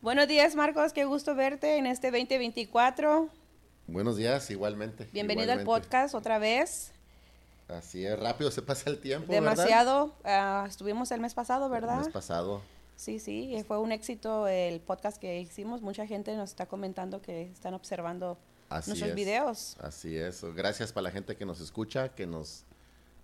Buenos días, Marcos. Qué gusto verte en este 2024. Buenos días, igualmente. Bienvenido al podcast otra vez. Así es, rápido se pasa el tiempo. Demasiado. Ah, estuvimos el mes pasado, ¿verdad? El mes pasado. Sí, sí, fue un éxito el podcast que hicimos. Mucha gente nos está comentando que están observando nuestros videos. Así es. Gracias para la gente que nos escucha, que nos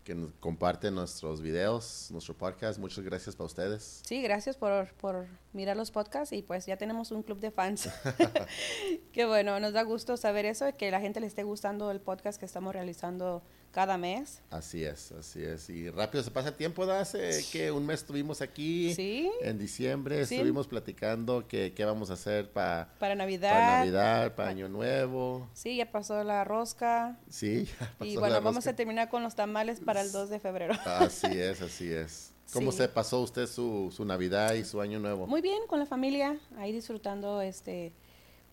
que nos comparte nuestros videos, nuestro podcast. Muchas gracias para ustedes. Sí, gracias por, por mirar los podcasts y pues ya tenemos un club de fans. Qué bueno, nos da gusto saber eso, que la gente le esté gustando el podcast que estamos realizando cada mes. Así es, así es. Y rápido se pasa el tiempo, hace que un mes estuvimos aquí. Sí. En diciembre estuvimos platicando que qué vamos a hacer para para Navidad. Para Navidad, para Año Nuevo. Sí, ya pasó la rosca. Sí, ya pasó Y bueno, vamos a terminar con los tamales para el 2 de febrero. Así es, así es. ¿Cómo se pasó usted su, su Navidad y su Año Nuevo? Muy bien, con la familia, ahí disfrutando este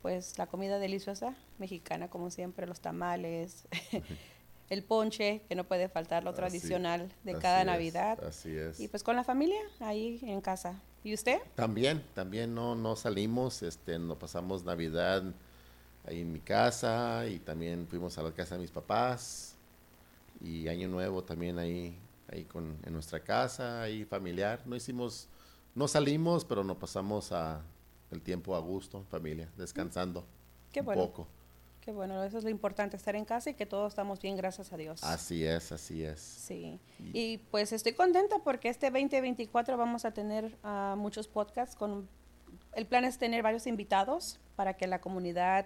pues la comida deliciosa mexicana como siempre, los tamales. el ponche, que no puede faltar, lo tradicional de cada Navidad. Así es. Y pues con la familia ahí en casa. ¿Y usted? También, también no, no salimos, este, no pasamos Navidad ahí en mi casa y también fuimos a la casa de mis papás y Año Nuevo también ahí, ahí con, en nuestra casa, ahí familiar. No hicimos, no salimos, pero nos pasamos a el tiempo a gusto, familia, descansando Qué un bueno. poco. Qué bueno, eso es lo importante, estar en casa y que todos estamos bien, gracias a Dios. Así es, así es. Sí, y, pues estoy contenta porque este 2024 vamos a tener uh, muchos podcasts con... El plan es tener varios invitados para que la comunidad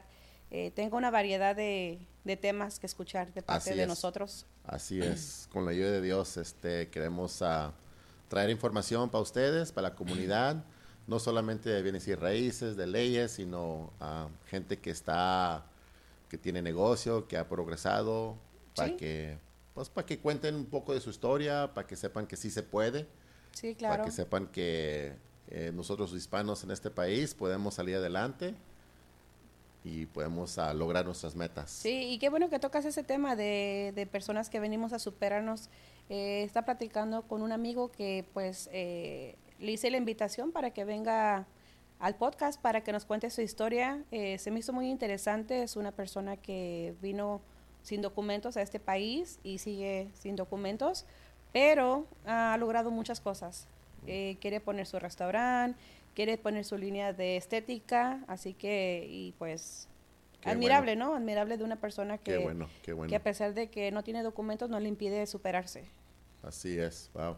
eh, tenga una variedad de, de, temas que escuchar de parte de nosotros. Así es, con la ayuda de Dios este, queremos uh, traer información para ustedes, para la comunidad, no solamente de bienes y raíces, de leyes, sino uh, gente que está que tiene negocio, que ha progresado, para que pues para que cuenten un poco de su historia, para que sepan que sí se puede. Sí, claro. Para que sepan que eh, nosotros hispanos en este país podemos salir adelante y podemos uh, lograr nuestras metas. Sí, y qué bueno que tocas ese tema de, de personas que venimos a superarnos. Eh, está platicando con un amigo que pues eh, le hice la invitación para que venga al podcast para que nos cuente su historia. Eh, se me hizo muy interesante. Es una persona que vino sin documentos a este país y sigue sin documentos, pero ha logrado muchas cosas. Eh, quiere poner su restaurante, quiere poner su línea de estética, así que, y pues, qué admirable, bueno. ¿no? Admirable de una persona que, qué bueno, qué bueno. que a pesar de que no tiene documentos no le impide superarse. Así es, wow.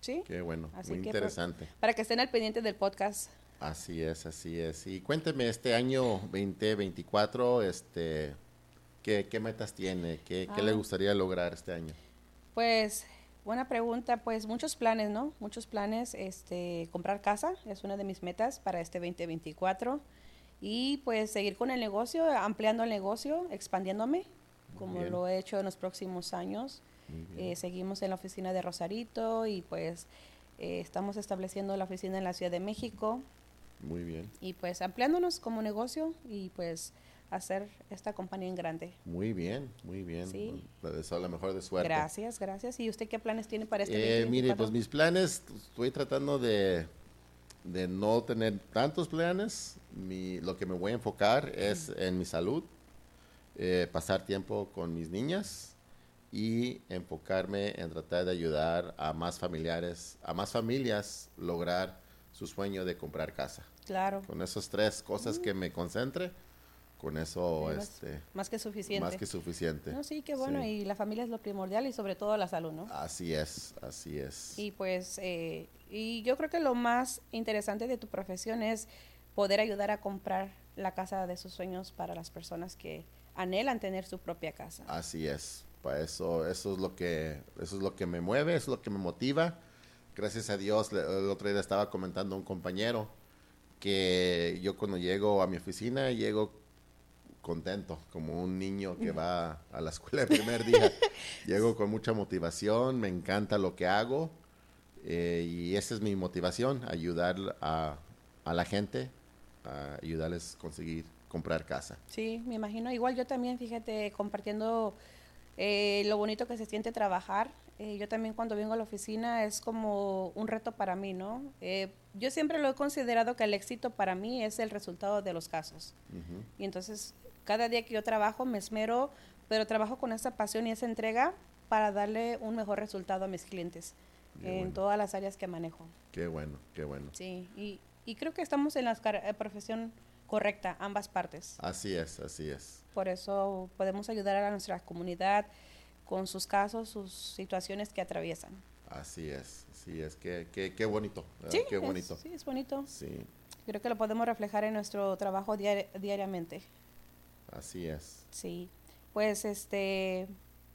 Sí. Qué bueno, así muy que, interesante. Pues, para que estén al pendiente del podcast. Así es, así es. Y cuénteme, este año 2024, este, ¿qué, qué metas tiene? ¿Qué, ah. ¿Qué, le gustaría lograr este año? Pues, buena pregunta. Pues muchos planes, ¿no? Muchos planes. Este, comprar casa es una de mis metas para este 2024. Y pues seguir con el negocio, ampliando el negocio, expandiéndome, como lo he hecho en los próximos años. Eh, seguimos en la oficina de Rosarito y pues eh, estamos estableciendo la oficina en la Ciudad de México. Muy bien. Y pues ampliándonos como negocio y pues hacer esta compañía en grande. Muy bien, muy bien. Sí. Le deseo la mejor de suerte. Gracias, gracias. ¿Y usted qué planes tiene para este eh, Mire, pues mis planes, estoy tratando de, de no tener tantos planes. Mi, lo que me voy a enfocar es en mi salud, eh, pasar tiempo con mis niñas y enfocarme en tratar de ayudar a más familiares, a más familias lograr su sueño de comprar casa. Claro. Con esas tres cosas que me concentre, con eso más, este más que suficiente. Más que suficiente. No, sí, qué bueno. Sí. Y la familia es lo primordial y sobre todo la salud, ¿no? Así es, así es. Y pues, eh, y yo creo que lo más interesante de tu profesión es poder ayudar a comprar la casa de sus sueños para las personas que anhelan tener su propia casa. Así es. Para eso, eso es lo que, eso es lo que me mueve, eso es lo que me motiva gracias a Dios, el otro día estaba comentando a un compañero que yo cuando llego a mi oficina llego contento, como un niño que va a la escuela el primer día. llego con mucha motivación, me encanta lo que hago eh, y esa es mi motivación, ayudar a, a la gente, a ayudarles a conseguir comprar casa. Sí, me imagino. Igual yo también, fíjate, compartiendo eh, lo bonito que se siente trabajar Eh, yo también cuando vengo a la oficina es como un reto para mí, ¿no? Eh, yo siempre lo he considerado que el éxito para mí es el resultado de los casos. Y entonces, cada día que yo trabajo me esmero, pero trabajo con esa pasión y esa entrega para darle un mejor resultado a mis clientes en todas las áreas que manejo. Qué bueno, qué bueno. Sí, y, y creo que estamos en la eh, profesión correcta, ambas partes. Así es, así es. Por eso podemos ayudar a nuestra comunidad con sus casos, sus situaciones que atraviesan. Así es, sí, es que, qué bonito. Sí, qué bonito. sí, es bonito. Sí. Creo que lo podemos reflejar en nuestro trabajo diariamente. Así es. Sí. Pues este,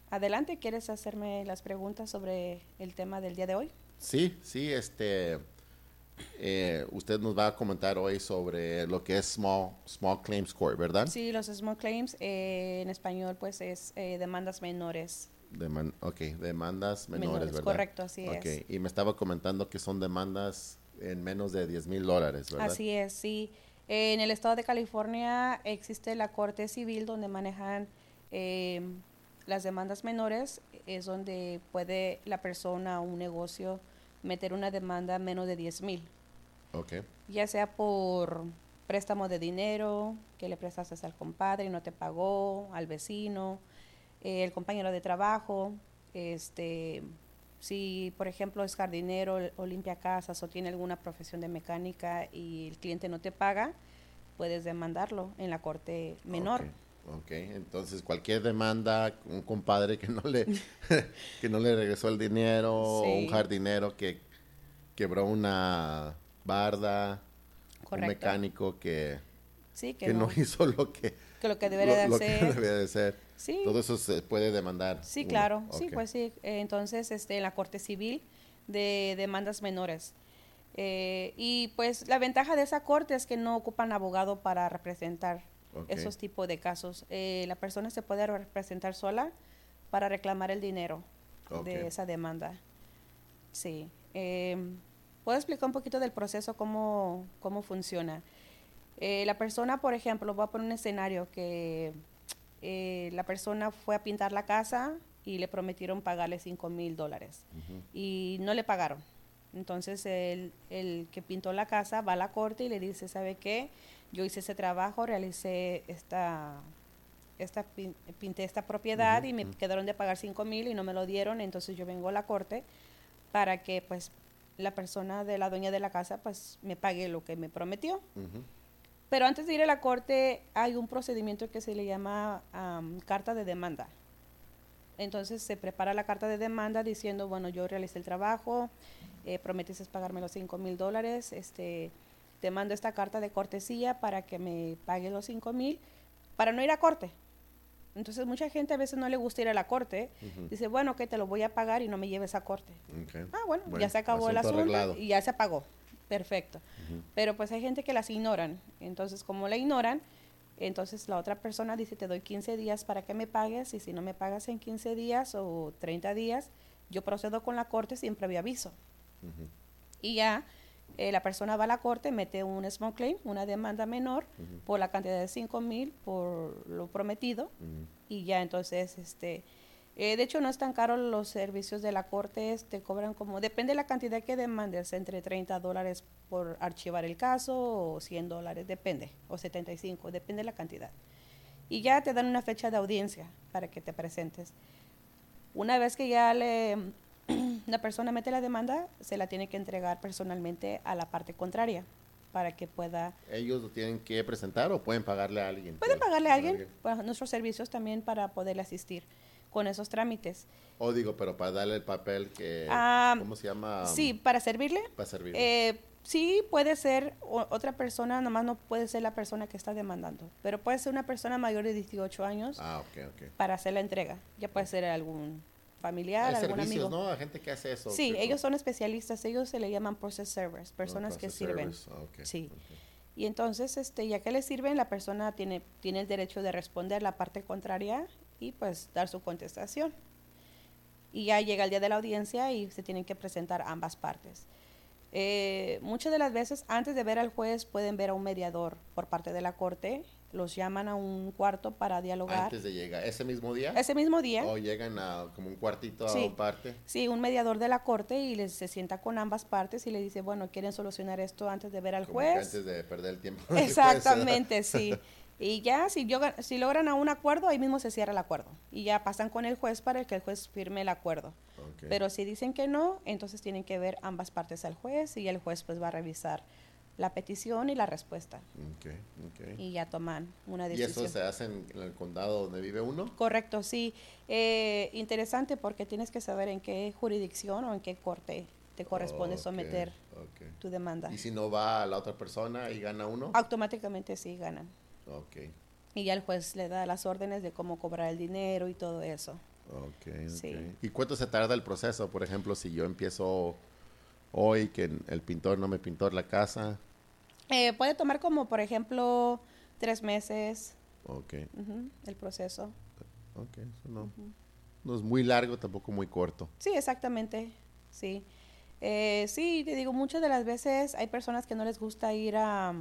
adelante, ¿quieres hacerme las preguntas sobre el tema del día de hoy? Sí, sí, este, eh, usted nos va a comentar hoy sobre lo que es Small, small Claims Court, ¿verdad? Sí, los Small Claims, eh, en español pues es eh, demandas menores. ok, demandas menores, ¿verdad? Correcto, así es. Y me estaba comentando que son demandas en menos de 10 mil dólares, ¿verdad? Así es, sí. en el estado de California existe la Corte Civil donde manejan las demandas menores, es donde puede la persona o un negocio meter una demanda menos de 10 mil. Okay. Ya sea por préstamo de dinero que le prestaste al compadre y no te pagó, al vecino, eh, el compañero de trabajo, este, si por ejemplo es jardinero o limpia casas o tiene alguna profesión de mecánica y el cliente no te paga, puedes demandarlo en la corte menor. Ok, entonces cualquier demanda, un compadre que no le, que no le regresó el dinero, o un jardinero que quebró una barda, un mecánico que, que, no. hizo lo que, que lo que debería de hacer. de ser. Todo eso se puede demandar. Sí, claro, sí, pues sí. Eh, entonces, este, en la Corte Civil de demandas menores. Eh, y pues la ventaja de esa corte es que no ocupan abogado para representar esos tipos de casos. Eh, la persona se puede representar sola para reclamar el dinero de esa demanda. Sí. Eh, ¿Puedo explicar un poquito del proceso, cómo, cómo funciona? Eh, la persona, por ejemplo, voy a poner un escenario que eh, la persona fue a pintar la casa y le prometieron pagarle 5 mil dólares y no le pagaron. Entonces el, el, que pintó la casa va a la corte y le dice, ¿sabe qué? Yo hice ese trabajo, realicé esta, esta pinté esta propiedad y me quedaron de pagar 5 mil y no me lo dieron, entonces yo vengo a la corte para que pues la persona de la dueña de la casa pues me pague lo que me prometió. Pero antes de ir a la corte hay un procedimiento que se le llama carta de demanda. Entonces se prepara la carta de demanda diciendo, bueno, yo realicé el trabajo, eh, prometiste pagarme los 5 mil dólares, este, te mando esta carta de cortesía para que me pague los 5 mil, para no ir a corte. Entonces mucha gente a veces no le gusta ir a la corte, dice, bueno, que te lo voy a pagar y no me lleves a corte. Ah, bueno, ya se acabó el asunto y ya se pagó. Perfecto. Pero pues hay gente que las ignoran. Entonces, como la ignoran, entonces la otra persona dice, te doy 15 días para que me pagues y si no me pagas en 15 días o 30 días, yo procedo con la corte sin previo aviso. Y ya eh, la persona va a la corte, mete un small claim, una demanda menor, por la cantidad de 5 mil, por lo prometido, y ya entonces, este, eh, de hecho no es tan caro los servicios de la corte, te cobran como, depende de la cantidad que demandes, entre 30 dólares por archivar el caso, o 100 dólares, depende, o 75, depende de la cantidad. Y ya te dan una fecha de audiencia para que te presentes. Una vez que ya le la persona mete la demanda, se la tiene que entregar personalmente a la parte contraria para que pueda... ¿Ellos lo tienen que presentar o pueden pagarle a alguien? Pueden pagarle a alguien, nuestros servicios también para poderle asistir con esos trámites. O digo, pero para darle el papel que... Ah, ¿Cómo se llama? Sí, para servirle. Para servirle. Eh, sí, puede ser otra persona, nomás no puede ser la persona que está demandando, pero puede ser una persona mayor de 18 años ah, okay, okay. para hacer la entrega. Ya puede ser algún familiar, algún amigo. ¿no? A gente que hace eso. Sí, ellos son especialistas, ellos se le llaman process servers, personas que sirven. Ah, sí. Y entonces, este, ya que le sirven, la persona tiene, tiene el derecho de responder la parte contraria y pues dar su contestación. Y ya llega el día de la audiencia y se tienen que presentar ambas partes. Eh, muchas de las veces, antes de ver al juez, pueden ver a un mediador por parte de la corte. Los llaman a un cuarto para dialogar. Antes de llegar, ¿ese mismo día? Ese mismo día. ¿O llegan a como un cuartito Sí. a parte? Sí, un mediador de la corte y les, se sienta con ambas partes y le dice, bueno, ¿quieren solucionar esto antes de ver al Como que juez? antes de perder el tiempo. Exactamente, sí. Y ya, si, yoga- si logran a un acuerdo, ahí mismo se cierra el acuerdo. Y ya pasan con el juez para que el juez firme el acuerdo. Ok. Pero si dicen que no, entonces tienen que ver ambas partes al juez y el juez pues va a revisar la petición y la respuesta. Y ya toman una ¿Y decisión. eso se hace en, en el condado donde vive uno? Correcto, sí. Eh, interesante porque tienes que saber en qué jurisdicción o en qué corte te corresponde someter tu demanda. ¿Y si no va a la otra persona y gana uno? Automáticamente sí ganan. Ok, Y ya el juez le da las órdenes de cómo cobrar el dinero y todo eso. ok, ok. Sí. ¿Y cuánto se tarda el proceso? Por ejemplo, si yo empiezo hoy que el pintor no me pintó la casa. Eh, puede tomar como, por ejemplo, tres meses Ok, el proceso. ok. Eso no, no es muy largo, tampoco muy corto. Sí, exactamente, sí. Eh, sí, te digo, muchas de las veces hay personas que no les gusta ir a,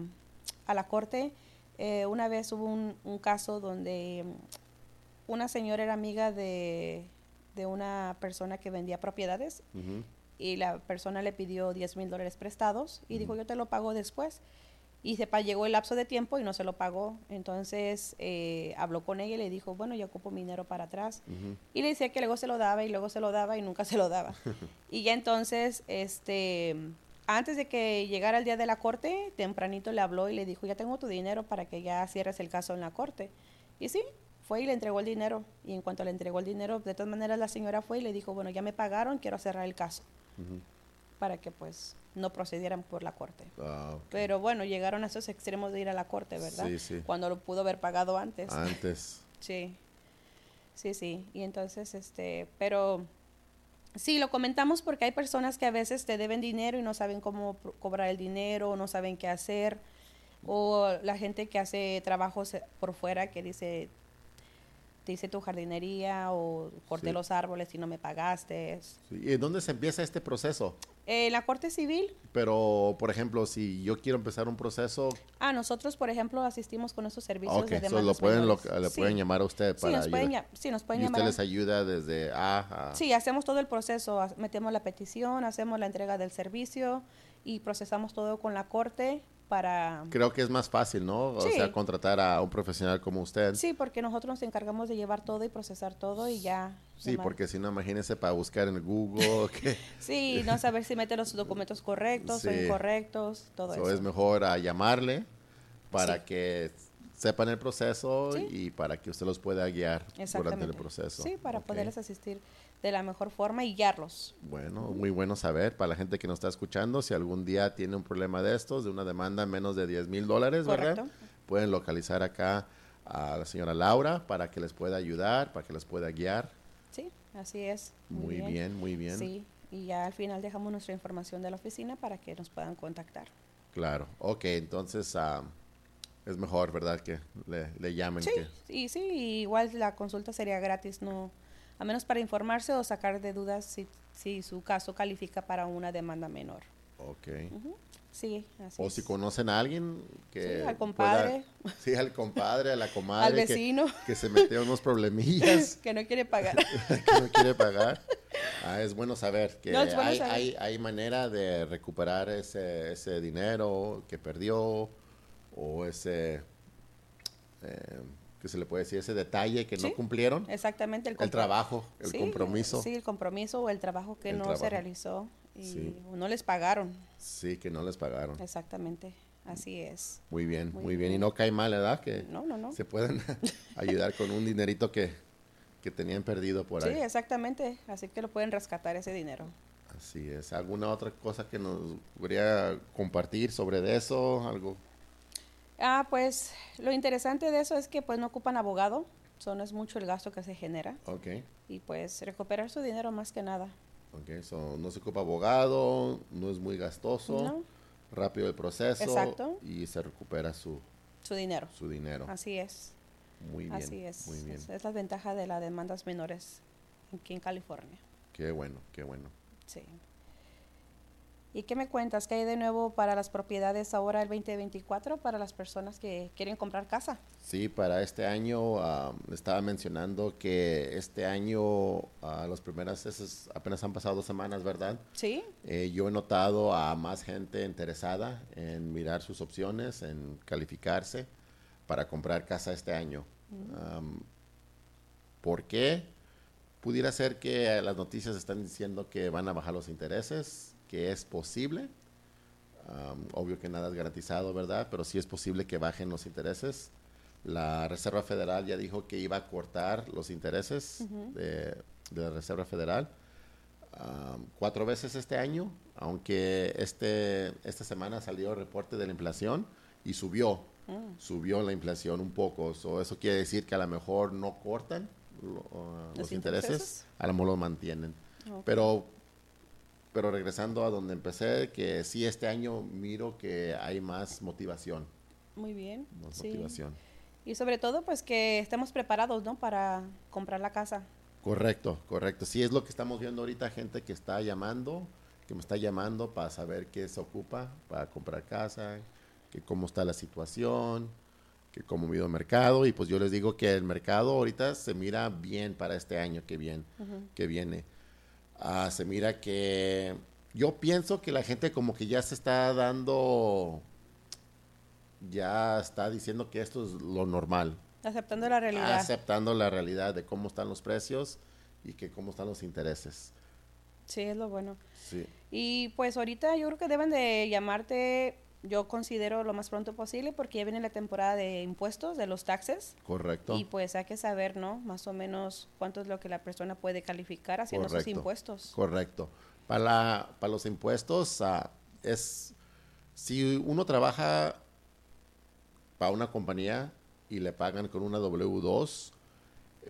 a la corte. Eh, una vez hubo un, un caso donde mm, una señora era amiga de, de una persona que vendía propiedades y la persona le pidió 10 mil dólares prestados y dijo yo te lo pago después. Y llegó el lapso de tiempo y no se lo pagó. Entonces eh, habló con ella y le dijo, bueno, yo ocupo mi dinero para atrás. Y le decía que luego se lo daba y luego se lo daba y nunca se lo daba. y ya entonces, este, antes de que llegara el día de la corte, tempranito le habló y le dijo, ya tengo tu dinero para que ya cierres el caso en la corte. Y sí, fue y le entregó el dinero. Y en cuanto le entregó el dinero, de todas maneras la señora fue y le dijo, bueno, ya me pagaron, quiero cerrar el caso. Para que pues no procedieran por la corte. Ah. Pero bueno, llegaron a esos extremos de ir a la corte, ¿verdad? Sí, sí. Cuando lo pudo haber pagado antes. Antes. Sí, sí, sí. Y entonces, este, pero sí, lo comentamos porque hay personas que a veces te deben dinero y no saben cómo cobrar el dinero, no saben qué hacer. O la gente que hace trabajos eh, por fuera que dice, te hice tu jardinería o corté Sí. los árboles y no me pagaste. Sí, ¿Y dónde se empieza este proceso? En la corte civil, Pero, por ejemplo, si yo quiero empezar un proceso, ah, nosotros, por ejemplo, asistimos con esos servicios ok, de so lo pueden, lo- le Sí. pueden llamar a usted Sí, para nos pueden, sí, nos pueden Y llamar. usted les ayuda desde A a... Sí, hacemos todo el proceso, metemos la petición, hacemos la entrega del servicio y procesamos todo con la corte para... Creo que es más fácil, ¿no? O Sí. sea, contratar a un profesional como usted. Sí, porque nosotros nos encargamos de llevar todo y procesar todo y ya. Sí, llamar. porque si no, imagínese para buscar en Google, que Sí, no saber si mete los documentos correctos o Sí. incorrectos, todo so eso. es mejor a llamarle para Sí. que sepan el proceso y para que usted los pueda guiar durante el proceso. Sí, para Ok. poderles asistir de la mejor forma y guiarlos. Bueno, muy bueno saber para la gente que nos está escuchando, si algún día tiene un problema de estos, de una demanda menos de 10 mil dólares, ¿verdad? Pueden localizar acá a la señora Laura para que les pueda ayudar, para que les pueda guiar. Sí, así es. Muy bien, muy bien. Sí, y ya al final dejamos nuestra información de la oficina para que nos puedan contactar. Claro. Ok, entonces ah, es mejor, ¿verdad? Que le, le llamen. Sí, que- y sí, igual la consulta sería gratis, no, a menos para informarse o sacar de dudas si, si su caso califica para una demanda menor. Ok. Sí, así O es. si conocen a alguien que... Sí, al compadre. pueda- sí, al compadre, a la comadre. Al que- vecino Que, se metió en unos problemillas que no quiere pagar. que no quiere pagar. Ah, es bueno saber que No, es bueno hay, saber. hay, hay manera de recuperar ese, ese dinero que perdió o ese... eh, ¿Qué se le puede decir? Ese detalle que no Sí, cumplieron. Exactamente. El compro- trabajo, el Sí, compromiso. Sí, el compromiso o el trabajo que El no trabajo. se realizó y Sí. no les pagaron. Sí, que no les pagaron. Exactamente, así es. Muy bien, Muy muy, bien. Y bien. no cae mal, ¿verdad? Que No, no, no. se pueden ayudar con un dinerito que, que tenían perdido por Sí, ahí. exactamente. Así que lo pueden rescatar ese dinero. Así es. ¿Alguna otra cosa que nos podría compartir sobre de eso? Algo. Ah, pues lo interesante de eso es que pues no ocupan abogado, so, no es mucho el gasto que se genera Ok. y pues recuperar su dinero más que nada. Ok, so, no se ocupa abogado, no es muy gastoso, ¿no? rápido el proceso Exacto. y se recupera su, Su dinero. su dinero. Así es. Muy bien. Así es. Muy bien. Es la ventaja de las demandas menores aquí en California. Qué bueno, qué bueno. Sí. ¿Y qué me cuentas? ¿Qué hay de nuevo para las propiedades ahora el 2024 para las personas que quieren comprar casa? Sí, para este año estaba mencionando que este año a los primeras veces apenas han pasado dos semanas, ¿verdad? Sí. Eh, yo he notado a más gente interesada en mirar sus opciones, en calificarse para comprar casa este año. Am, ¿Por qué? Pudiera ser que las noticias están diciendo que van a bajar los intereses, que es posible. Obvio que nada es garantizado, ¿verdad? Pero sí es posible que bajen los intereses. La Reserva Federal ya dijo que iba a cortar los intereses de, de la Reserva Federal cuatro veces este año, aunque este, esta semana salió el reporte de la inflación y subió, subió la inflación un poco. So, eso quiere decir que a lo mejor no cortan lo- uh, los, ¿Los intereses, intereses? a lo mejor lo mantienen. Pero, pero regresando a donde empecé, que sí este año miro que hay más motivación, Muy bien. más sí. motivación. Y sobre todo, pues que estemos preparados, ¿no? Para comprar la casa. Correcto, correcto. Sí, es lo que estamos viendo ahorita, gente que está llamando, que me está llamando para saber qué se ocupa para comprar casa, que cómo está la situación, que cómo ha ido el mercado. Y pues yo les digo que el mercado ahorita se mira bien para este año que viene. Que viene. Ah, se mira que yo pienso que la gente como que ya se está dando, ya está diciendo que esto es lo normal Aceptando la realidad. aceptando la realidad de cómo están los precios y que cómo están los intereses. Sí, es lo bueno. Sí, Y pues ahorita yo creo que deben de llamarte, yo considero lo más pronto posible, porque ya viene la temporada de impuestos, de los taxes. correcto. Y pues hay que saber, ¿no? Más o menos cuánto es lo que la persona puede calificar haciendo sus Correcto. impuestos. Correcto. Para, la- para los impuestos, ah, es si uno trabaja para una compañía y le pagan con una W2,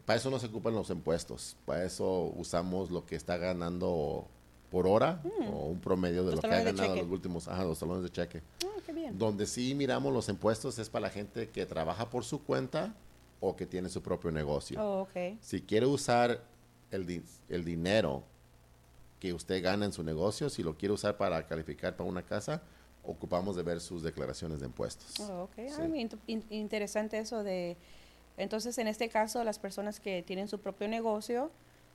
para eso no se ocupan los impuestos. Para eso usamos lo que está ganando por hora o un promedio de Mm. Los lo que ha ganado los últimos, ajá, los talones de cheque. Ah, qué bien. Donde sí miramos los impuestos es para la gente que trabaja por su cuenta o que tiene su propio negocio. Oh. Si quiere usar el, di- el dinero que usted gana en su negocio, si lo quiere usar para calificar para una casa, ocupamos de ver sus declaraciones de impuestos. Oh. Sí. Ah, in- interesante eso de... Entonces, en este caso, las personas que tienen su propio negocio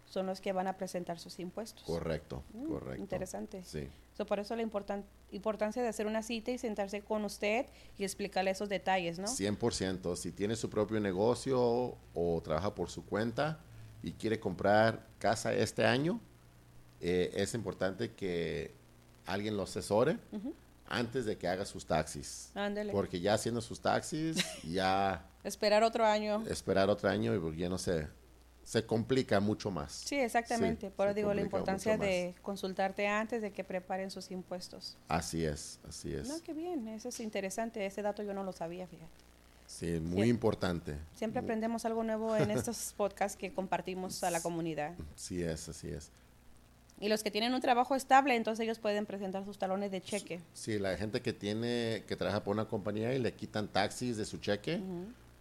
son los que van a presentar sus impuestos. Correcto, Mm, correcto. Interesante. Sí, So, por eso la importan- importancia de hacer una cita y sentarse con usted y explicarle esos detalles, ¿no? 100%. Si tiene su propio negocio o trabaja por su cuenta y quiere comprar casa este año, eh, es importante que alguien lo asesore antes de que haga sus taxis. Ándele. Porque ya haciendo sus taxis, ya Esperar otro año. esperar otro año y pues ya no se, se complica mucho más. Sí, exactamente. Sí, Por eso digo la importancia de consultarte antes de que preparen sus impuestos. Así es, así es. No, qué bien. Eso es interesante. Ese dato yo no lo sabía, fíjate. Sí, muy importante. Siempre aprendemos algo nuevo en estos podcasts que compartimos a la comunidad. Sí es, así es. Y los que tienen un trabajo estable, entonces ellos pueden presentar sus talones de cheque. Sí, la gente que tiene, que trabaja por una compañía y le quitan taxis de su cheque,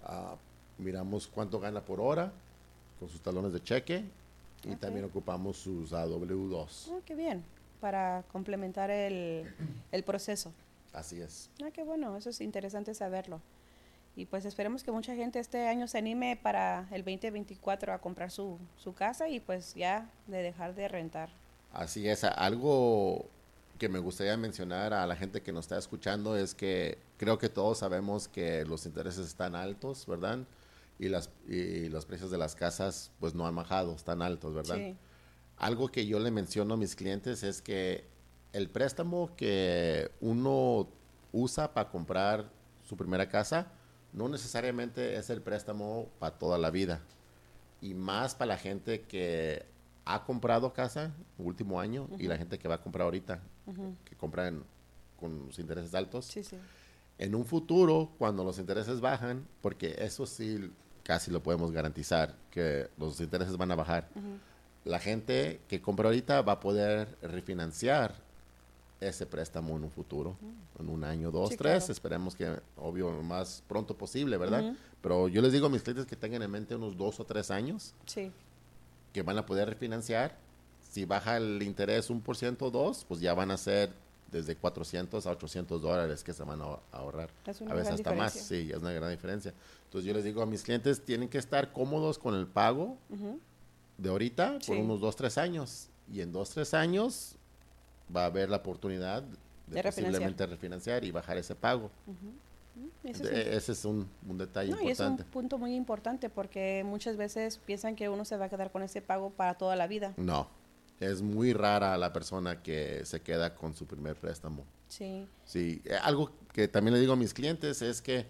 ah, miramos cuánto gana por hora con sus talones de cheque y también ocupamos sus AW2. Ah, qué bien. Para complementar el, el proceso. Así es. Ah, qué bueno, eso es interesante saberlo. Y pues esperemos que mucha gente este año se anime para el 2024 a comprar su, su casa y pues ya de dejar de rentar. Así es. Algo que me gustaría mencionar a la gente que nos está escuchando es que creo que todos sabemos que los intereses están altos, ¿verdad? Y, las, y los precios de las casas pues no han bajado, están altos, ¿verdad? Sí. Algo que yo le menciono a mis clientes es que el préstamo que uno usa para comprar su primera casa no necesariamente es el préstamo para toda la vida. Y más para la gente que ha comprado casa el último año y la gente que va a comprar ahorita, que compran con los intereses altos. Sí, sí. En un futuro, cuando los intereses bajan, porque eso sí casi lo podemos garantizar, que los intereses van a bajar, la gente que compra ahorita va a poder refinanciar ese préstamo en un futuro, en un año, dos, Sí, tres, claro. esperemos que, obvio, lo más pronto posible, ¿verdad? Pero yo les digo a mis clientes que tengan en mente unos dos o tres años Sí. que van a poder refinanciar. Si baja el interés un por ciento o dos, pues ya van a ser desde 400 a 800 dólares que se van a ahorrar. Es una a veces gran hasta más, diferencia. sí, es una gran diferencia. Entonces yo les digo a mis clientes, tienen que estar cómodos con el pago Ujú. de ahorita por Sí. unos 2, 3 años. Y en 2, 3 años va a haber la oportunidad de, De posiblemente refinanciar y bajar ese pago. Ese es De- un- ese es un, un detalle No, y es un importante. punto muy importante porque muchas veces piensan que uno se va a quedar con ese pago para toda la vida. No, es muy rara la persona que se queda con su primer préstamo. Sí, Sí, eh, algo que también le digo a mis clientes es que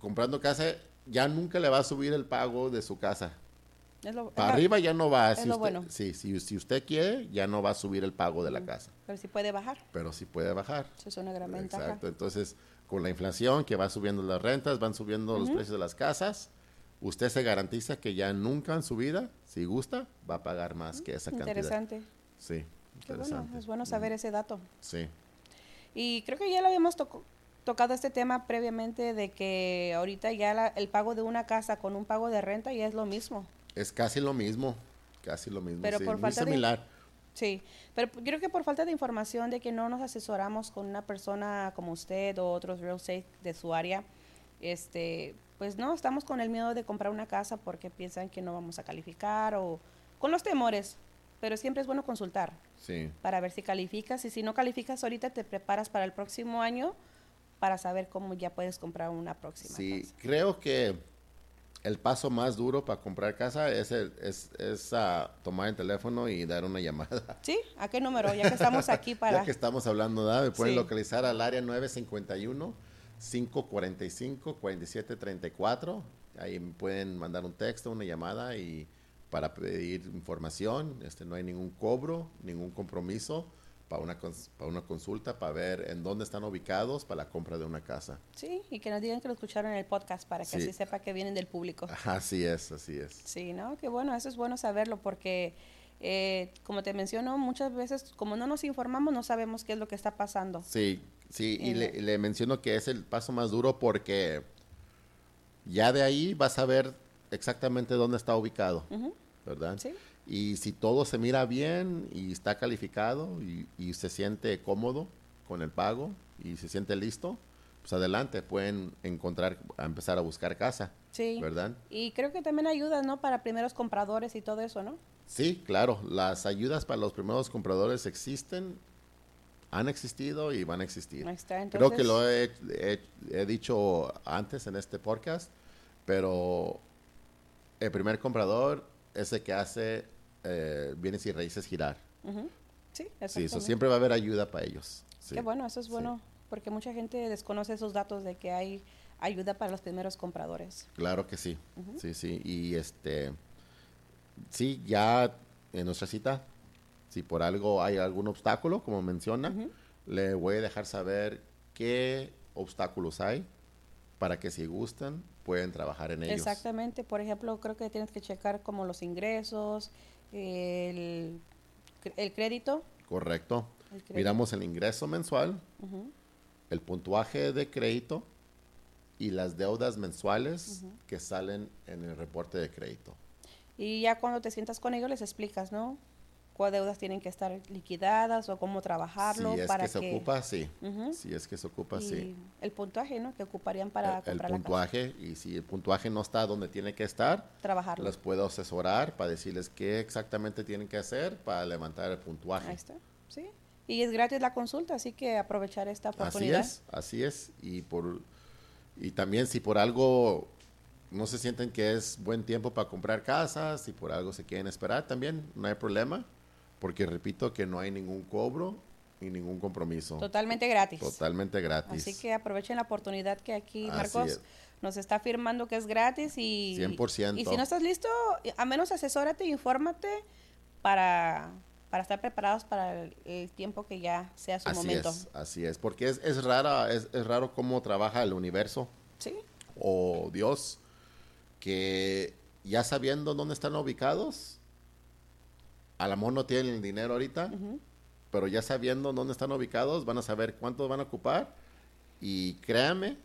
comprando casa ya nunca le va a subir el pago de su casa. es lo, Para arriba ya no va. es si lo usted, bueno. Sí, si, si usted quiere, ya no va a subir el pago de la casa. pero sí puede bajar. Pero sí puede bajar. Eso es una gran ventaja. Exacto. Entonces, con la inflación que va subiendo las rentas, van subiendo los precios de las casas, usted se garantiza que ya nunca en su vida, si gusta, va a pagar más que esa cantidad. Interesante. Sí, bueno, interesante. es bueno saber ese dato. Sí, Y creo que ya lo habíamos tocado este tema previamente de que ahorita ya la- el pago de una casa con un pago de renta ya es lo mismo. es casi lo mismo, casi lo mismo. Pero sí, por muy falta de- similar. Sí, pero creo que por falta de información de que no nos asesoramos con una persona como usted o otros real estate de su área, este, pues no, estamos con el miedo de comprar una casa porque piensan que no vamos a calificar o con los temores, pero siempre es bueno consultar Sí, para ver si calificas y si no calificas ahorita te preparas para el próximo año para saber cómo ya puedes comprar una próxima sí, casa. creo que el paso más duro para comprar casa es, el- es, es, ah, tomar el teléfono y dar una llamada. ¿Sí? ¿A qué número? Ya que estamos aquí para... Ya que estamos hablando, ¿verdad? Me pueden Sí. localizar al área 951 545 4734. Ahí me pueden mandar un texto, una llamada y para pedir información, este no hay ningún cobro, ningún compromiso para una para una consulta para ver en dónde están ubicados para la compra de una casa. Sí, y que nos digan que lo escucharon en el podcast para que Sí. así sepa que vienen del público. Así es, así es. Sí, ¿no? Qué bueno, eso es bueno saberlo porque, eh, como te menciono, muchas veces como no nos informamos no sabemos qué es lo que está pasando. Sí, sí, y le, le menciono que es el paso más duro porque ya de ahí vas a ver exactamente dónde está ubicado, ¿verdad? Sí, Y si todo se mira bien y está calificado y, y se siente cómodo con el pago y se siente listo, pues adelante, pueden encontrar, empezar a buscar casa, sí. ¿verdad? Y creo que también ayuda, ¿no? Para primeros compradores y todo eso, ¿no? Sí, claro, las ayudas para los primeros compradores existen, han existido y van a existir. Creo que lo he, he- he dicho antes en este podcast, pero el primer comprador es el que hace eh, bienes y raíces girar. Ujú, Sí, Sí, eso siempre va a haber ayuda para ellos. Sí. Qué bueno, eso es Sí. bueno, porque mucha gente desconoce esos datos de que hay ayuda para los primeros compradores. Claro que sí. Sí, sí. Y este, sí, ya en nuestra cita, si por algo hay algún obstáculo, como menciona, le voy a dejar saber qué obstáculos hay para que si gustan pueden trabajar en ellos. Exactamente, por ejemplo, creo que tienes que checar como los ingresos, el, el crédito. Correcto. el crédito. Miramos el ingreso mensual, el puntuaje de crédito y las deudas mensuales que salen en el reporte de crédito. Y ya cuando te sientas con ellos les explicas, ¿no? Cuáles deudas tienen que estar liquidadas o cómo trabajarlo si es para que se ocupa, sí. Ujú. Si es que se ocupa, y sí. el puntaje, ¿no? Que ocuparían para el, el comprar la puntuaje y si el puntuaje no está donde tiene que estar, casa. Trabajarlo. les puedo asesorar para decirles qué exactamente tienen que hacer para levantar el puntuaje. Ahí está, sí. Y es gratis la consulta, así que aprovechar esta Así oportunidad. es, así es. Y por y también si por algo no se sienten que es buen tiempo para comprar casas, si por algo se quieren esperar, también no hay problema, porque repito que no hay ningún cobro y ningún compromiso. Totalmente gratis. Totalmente gratis. Así que aprovechen la oportunidad que aquí Así Marcos es. nos está afirmando que es gratis y 100%. y si no estás listo, a menos asesórate, infórmate para, para estar preparados para el, el tiempo que ya sea su así momento. es, así es, porque es, es rara, es, es raro cómo trabaja el universo Sí, o Dios, que ya sabiendo dónde están ubicados, a lo mejor no tienen el dinero ahorita, pero ya sabiendo dónde están ubicados, van a saber cuánto van a ocupar y créanme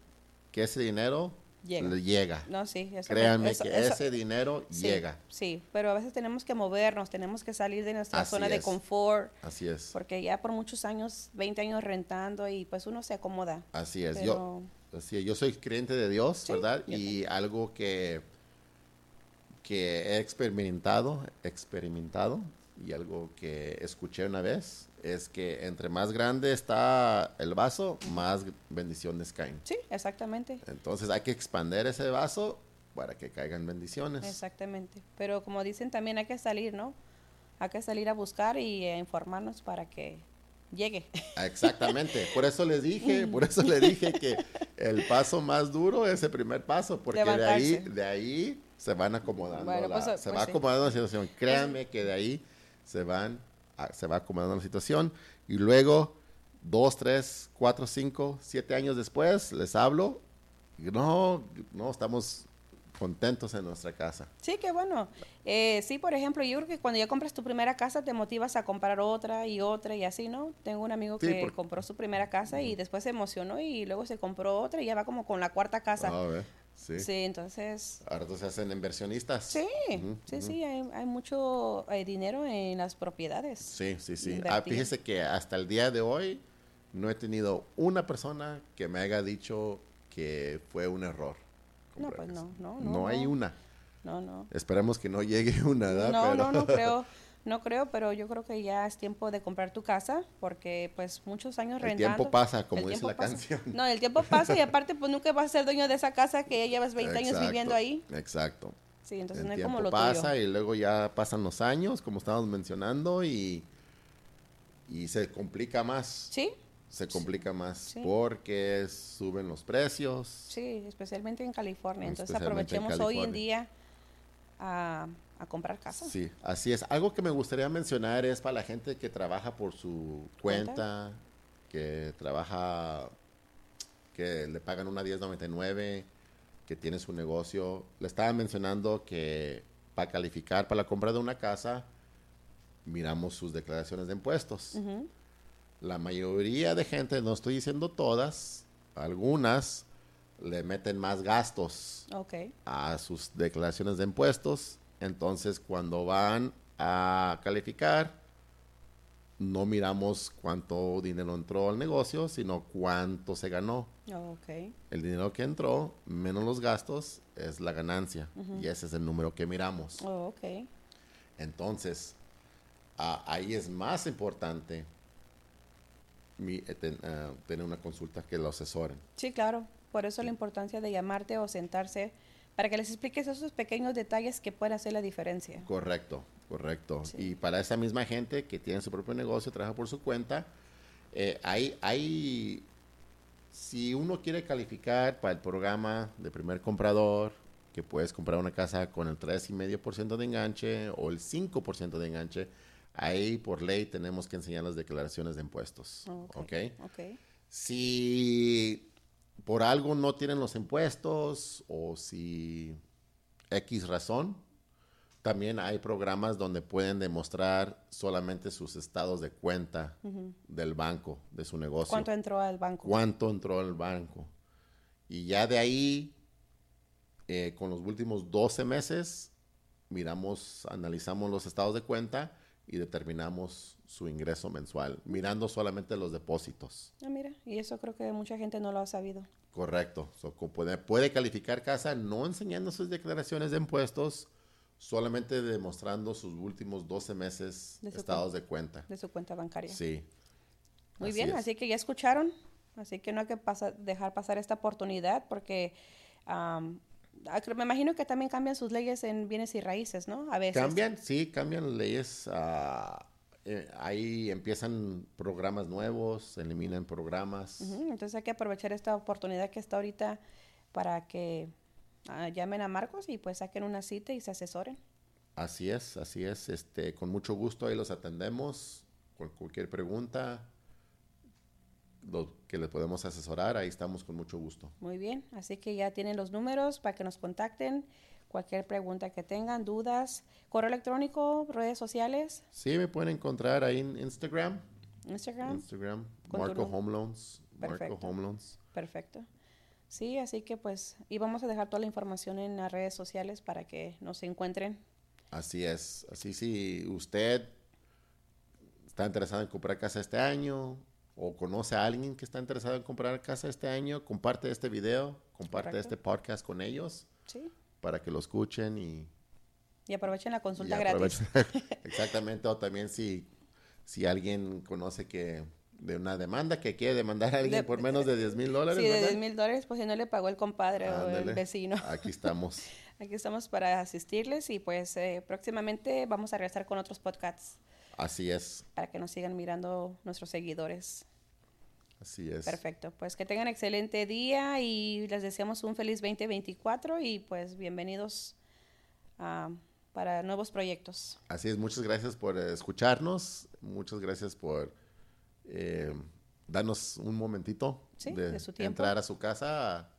que ese dinero Llega. le llega. No, sí. eso- Créanme eso- que eso- ese dinero sí, llega. Sí, pero a veces tenemos que movernos, tenemos que salir de nuestra Así zona de confort, Así es. porque ya por muchos años, 20 años rentando y pues uno se acomoda. Así es. Pero, Yo, así yo soy creyente de Dios, Sí, ¿verdad? Y algo que, que he experimentado, experimentado, y algo que escuché una vez, es que entre más grande está el vaso, más bendiciones caen. sí, exactamente. Entonces hay que expander ese vaso para que caigan bendiciones. Exactamente. Pero como dicen, también hay que salir, ¿no? Hay que salir a buscar y a informarnos para que llegue. Ah, Exactamente, por eso les dije, por eso le dije que el paso más duro es el primer paso, porque de ahí, de ahí se van acomodando, Bueno, la- pues, se pues va sí. acomodando la situación. Créanme que de ahí se van, a- se va acomodando la situación y luego dos, tres, cuatro, cinco, siete años después les hablo y no, no estamos contentos en nuestra casa. Sí, qué bueno. Eh, sí, por ejemplo, yo creo que cuando ya compras tu primera casa te motivas a comprar otra y otra y así, ¿no? Tengo un amigo Sí, que compró su primera casa y después se emocionó y luego se compró otra y ya va como con la cuarta casa. A ver, sí. Sí, entonces... Ahora se hacen inversionistas. Sí, sí, sí, hay, hay mucho eh, dinero en las propiedades. Sí, sí, sí. Ah, fíjese que hasta el día de hoy no he tenido una persona que me haya dicho que fue un error. No, pues casa. no, no, no, hay no. una. No, no. Esperemos que no llegue una, ¿verdad? No, Pero- no, no creo, no creo, pero yo creo que ya es tiempo de comprar tu casa porque pues muchos años El rentando. tiempo pasa, como el dice la pasa. canción. No, el tiempo pasa y aparte pues nunca vas a ser dueño de esa casa que ya llevas 20 años viviendo ahí. Exacto. Sí, entonces el no tiempo como lo pasa tuyo. y luego ya pasan los años, como estábamos mencionando, y, y se complica más. Sí, Se complica más Sí. porque suben los precios. sí, especialmente en California. Entonces en aprovechemos hoy en día a, a comprar casa. Sí, así es. Algo que me gustaría mencionar es para la gente que trabaja por su ¿Cuenta? cuenta, que trabaja, que le pagan una 1099, que tiene su negocio. Le estaba mencionando que para calificar para la compra de una casa, miramos sus declaraciones de impuestos. La mayoría de gente, no estoy diciendo todas, algunas le meten más gastos a sus declaraciones de impuestos. Entonces, cuando van a calificar, no miramos cuánto dinero entró al negocio, sino cuánto se ganó. El dinero que entró, menos los gastos, es la ganancia. Y ese es el número que miramos. oh. Entonces, ah, ahí es más importante mi- eh, ten- ah, tener una consulta que lo asesoren. Sí, claro. Por eso la importancia de llamarte o sentarse para que les expliques esos pequeños detalles que pueden hacer la diferencia. Correcto, correcto. Sí. Y para esa misma gente que tiene su propio negocio, trabaja por su cuenta, eh, hay, hay, si uno quiere calificar para el programa de primer comprador, que puedes comprar una casa con el 3,5% de enganche o el 5% de enganche, ahí por ley tenemos que enseñar las declaraciones de impuestos. Si por algo no tienen los impuestos o si X razón, también hay programas donde pueden demostrar solamente sus estados de cuenta del banco, de su negocio. ¿Cuánto entró al banco? ¿Cuánto entró al banco? Y ya de ahí, eh, con los últimos 12 meses, miramos, analizamos los estados de cuenta y determinamos su ingreso mensual, mirando solamente los depósitos. Ah, mira, y eso creo que mucha gente no lo ha sabido. Correcto. So, puede, puede calificar casa no enseñando sus declaraciones de impuestos, solamente demostrando sus últimos 12 meses De estados de cuenta. de su cuenta bancaria. Sí. Muy así bien, es. así que ya escucharon, así que no hay que dejar pasar esta oportunidad porque ah, me imagino que también cambian sus leyes en bienes y raíces, ¿no? A veces. Cambian, sí, cambian las leyes. ah, eh, ahí empiezan programas nuevos, se eliminan programas. Entonces hay que aprovechar esta oportunidad que está ahorita para que ah, llamen a Marcos y pues saquen una cita y se asesoren. Así es, así es. Este, con mucho gusto ahí los atendemos. Con cualquier pregunta lo que les podemos asesorar, ahí estamos con mucho gusto. Muy bien, así que ya tienen los números para que nos contacten. Cualquier pregunta que tengan, dudas, correo electrónico, redes sociales, Sí, me pueden encontrar ahí en Instagram. Instagram. Instagram, Marco Home Loans. Marco Perfecto. Home Loans. Perfecto. Sí, así que pues, y vamos a dejar toda la información en las redes sociales para que nos encuentren. Así es. Así si usted está interesado en comprar casa este año o conoce a alguien que está interesado en comprar casa este año, comparte este video, comparte Correcto. este podcast con ellos Sí. Para que lo escuchen y, Y aprovechen la consulta gratis. Exactamente. O también si, si alguien conoce que de una demanda que quiere demandar a alguien De- por menos de 10 mil dólares. Sí, de ¿verdad? 10 mil dólares, pues si no le pagó el compadre o el vecino. Aquí estamos. Aquí estamos para asistirles y pues eh, próximamente vamos a regresar con otros podcasts Así es. para que nos sigan mirando nuestros seguidores. Así es. Perfecto, pues que tengan excelente día y les deseamos un feliz 2024 y pues bienvenidos ah, para nuevos proyectos. Así es, muchas gracias por escucharnos, muchas gracias por eh, darnos un momentito Sí, de, de su tiempo. entrar a su casa, a,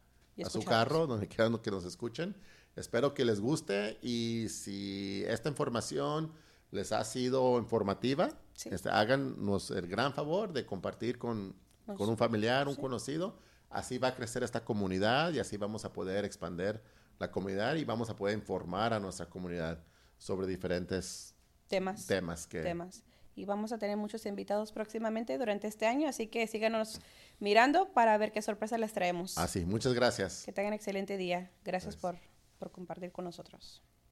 a su carro, donde quieran que nos escuchen. Espero que les guste y si esta información les ha sido informativa, Sí. este, háganos el gran favor de compartir con, Con un familiar, un conocido. Así va a crecer esta comunidad y así vamos a poder expandir la comunidad y vamos a poder informar a nuestra comunidad sobre diferentes Temas. temas que temas. Y vamos a tener muchos invitados próximamente durante este año, así que síganos mirando para ver qué sorpresas les traemos. así muchas gracias Que tengan excelente día. Gracias Gracias. por, por compartir con nosotros.